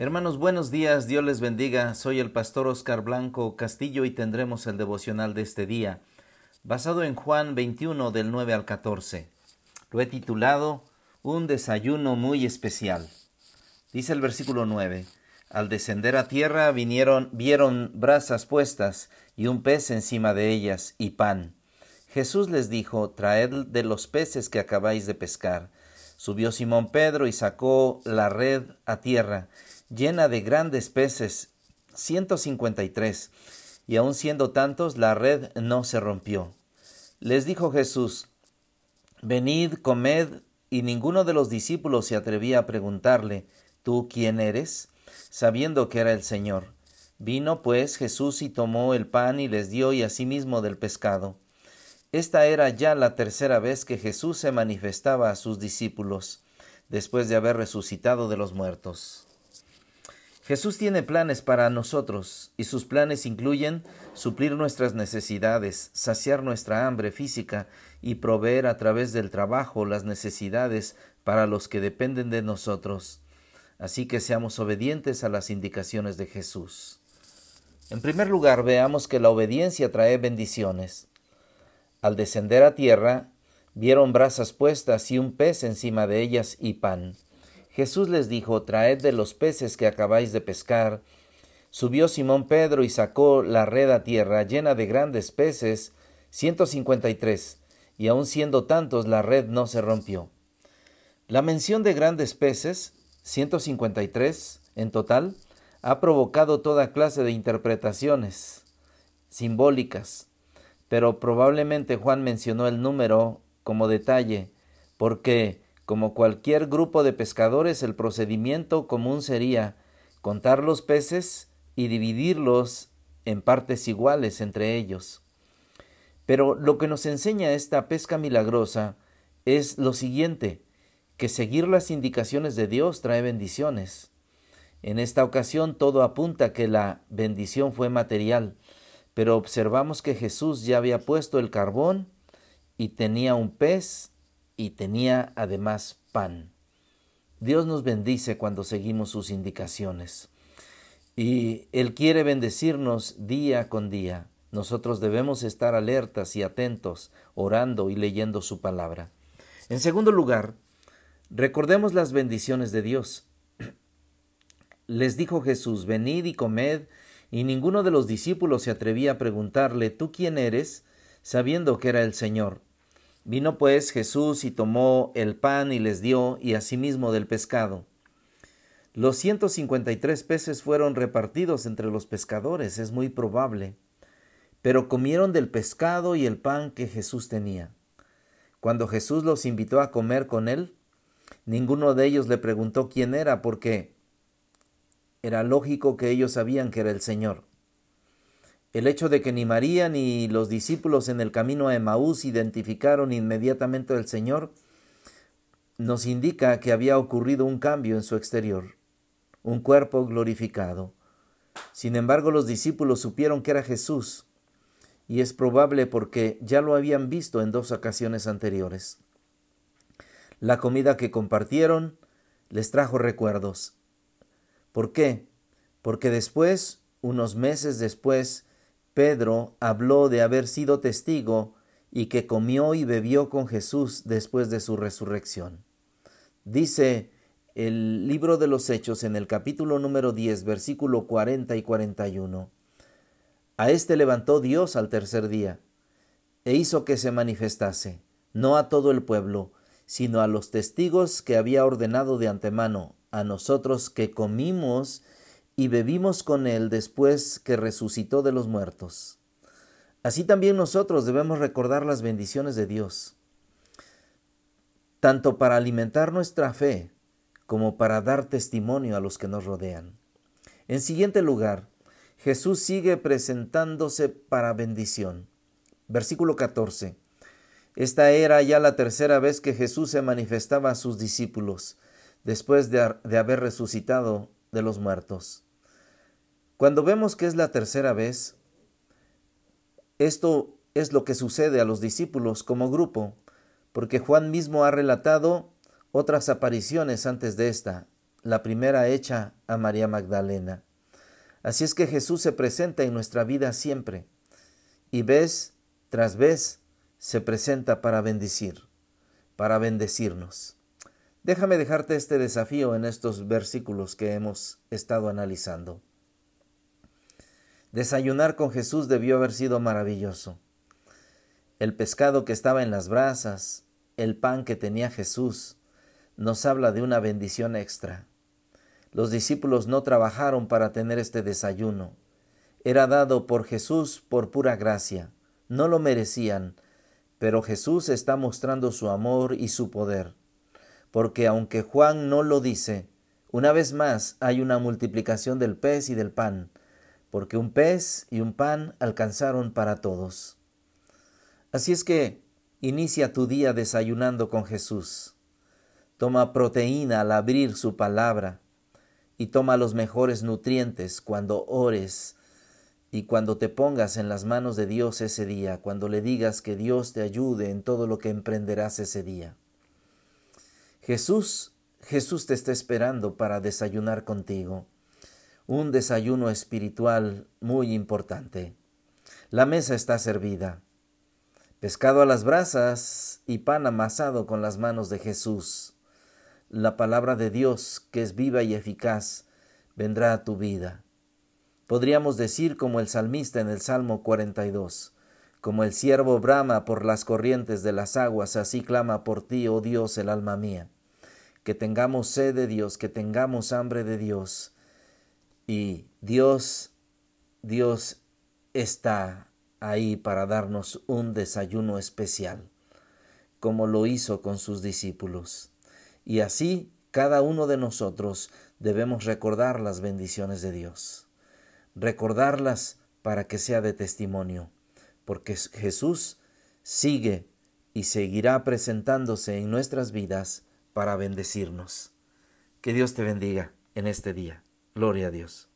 Hermanos, buenos días, Dios les bendiga. Soy el pastor Oscar Blanco Castillo y tendremos el devocional de este día, basado en Juan 21 del 9 al 14. Lo he titulado Un desayuno muy especial. Dice el versículo 9. Al descender a tierra vinieron, vieron brasas puestas y un pez encima de ellas y pan. Jesús les dijo, Traed de los peces que acabáis de pescar. Subió Simón Pedro y sacó la red a tierra llena de grandes peces, ciento cincuenta y tres, y aun siendo tantos, la red no se rompió. Les dijo Jesús, Venid, comed, y ninguno de los discípulos se atrevía a preguntarle, ¿Tú quién eres? sabiendo que era el Señor. Vino pues Jesús y tomó el pan y les dio y asimismo del pescado. Esta era ya la tercera vez que Jesús se manifestaba a sus discípulos, después de haber resucitado de los muertos. Jesús tiene planes para nosotros y sus planes incluyen suplir nuestras necesidades, saciar nuestra hambre física y proveer a través del trabajo las necesidades para los que dependen de nosotros. Así que seamos obedientes a las indicaciones de Jesús. En primer lugar, veamos que la obediencia trae bendiciones. Al descender a tierra, vieron brasas puestas y un pez encima de ellas y pan. Jesús les dijo, Traed de los peces que acabáis de pescar. Subió Simón Pedro y sacó la red a tierra llena de grandes peces, ciento cincuenta y tres, y aun siendo tantos la red no se rompió. La mención de grandes peces, ciento cincuenta y tres en total, ha provocado toda clase de interpretaciones simbólicas, pero probablemente Juan mencionó el número como detalle, porque como cualquier grupo de pescadores, el procedimiento común sería contar los peces y dividirlos en partes iguales entre ellos. Pero lo que nos enseña esta pesca milagrosa es lo siguiente, que seguir las indicaciones de Dios trae bendiciones. En esta ocasión todo apunta que la bendición fue material, pero observamos que Jesús ya había puesto el carbón y tenía un pez y tenía además pan. Dios nos bendice cuando seguimos sus indicaciones. Y Él quiere bendecirnos día con día. Nosotros debemos estar alertas y atentos, orando y leyendo su palabra. En segundo lugar, recordemos las bendiciones de Dios. Les dijo Jesús, venid y comed, y ninguno de los discípulos se atrevía a preguntarle, ¿tú quién eres? sabiendo que era el Señor. Vino pues Jesús y tomó el pan y les dio, y asimismo del pescado. Los ciento cincuenta y tres peces fueron repartidos entre los pescadores, es muy probable, pero comieron del pescado y el pan que Jesús tenía. Cuando Jesús los invitó a comer con él, ninguno de ellos le preguntó quién era, porque era lógico que ellos sabían que era el Señor. El hecho de que ni María ni los discípulos en el camino a Emaús identificaron inmediatamente al Señor nos indica que había ocurrido un cambio en su exterior, un cuerpo glorificado. Sin embargo, los discípulos supieron que era Jesús, y es probable porque ya lo habían visto en dos ocasiones anteriores. La comida que compartieron les trajo recuerdos. ¿Por qué? Porque después, unos meses después, Pedro habló de haber sido testigo y que comió y bebió con Jesús después de su resurrección. Dice el libro de los Hechos en el capítulo número 10, versículo 40 y 41. A éste levantó Dios al tercer día e hizo que se manifestase, no a todo el pueblo, sino a los testigos que había ordenado de antemano, a nosotros que comimos y bebimos con Él después que resucitó de los muertos. Así también nosotros debemos recordar las bendiciones de Dios, tanto para alimentar nuestra fe como para dar testimonio a los que nos rodean. En siguiente lugar, Jesús sigue presentándose para bendición. Versículo 14. Esta era ya la tercera vez que Jesús se manifestaba a sus discípulos, después de, de haber resucitado de los muertos. Cuando vemos que es la tercera vez, esto es lo que sucede a los discípulos como grupo, porque Juan mismo ha relatado otras apariciones antes de esta, la primera hecha a María Magdalena. Así es que Jesús se presenta en nuestra vida siempre, y vez tras vez se presenta para bendecir, para bendecirnos. Déjame dejarte este desafío en estos versículos que hemos estado analizando. Desayunar con Jesús debió haber sido maravilloso. El pescado que estaba en las brasas, el pan que tenía Jesús, nos habla de una bendición extra. Los discípulos no trabajaron para tener este desayuno. Era dado por Jesús por pura gracia. No lo merecían, pero Jesús está mostrando su amor y su poder. Porque aunque Juan no lo dice, una vez más hay una multiplicación del pez y del pan, porque un pez y un pan alcanzaron para todos. Así es que inicia tu día desayunando con Jesús. Toma proteína al abrir su palabra y toma los mejores nutrientes cuando ores y cuando te pongas en las manos de Dios ese día, cuando le digas que Dios te ayude en todo lo que emprenderás ese día. Jesús, Jesús te está esperando para desayunar contigo un desayuno espiritual muy importante. La mesa está servida. Pescado a las brasas y pan amasado con las manos de Jesús. La palabra de Dios, que es viva y eficaz, vendrá a tu vida. Podríamos decir como el salmista en el Salmo 42, como el siervo brama por las corrientes de las aguas, así clama por ti, oh Dios, el alma mía. Que tengamos sed de Dios, que tengamos hambre de Dios, y Dios, Dios está ahí para darnos un desayuno especial, como lo hizo con sus discípulos. Y así cada uno de nosotros debemos recordar las bendiciones de Dios, recordarlas para que sea de testimonio, porque Jesús sigue y seguirá presentándose en nuestras vidas para bendecirnos. Que Dios te bendiga en este día. Gloria a Dios.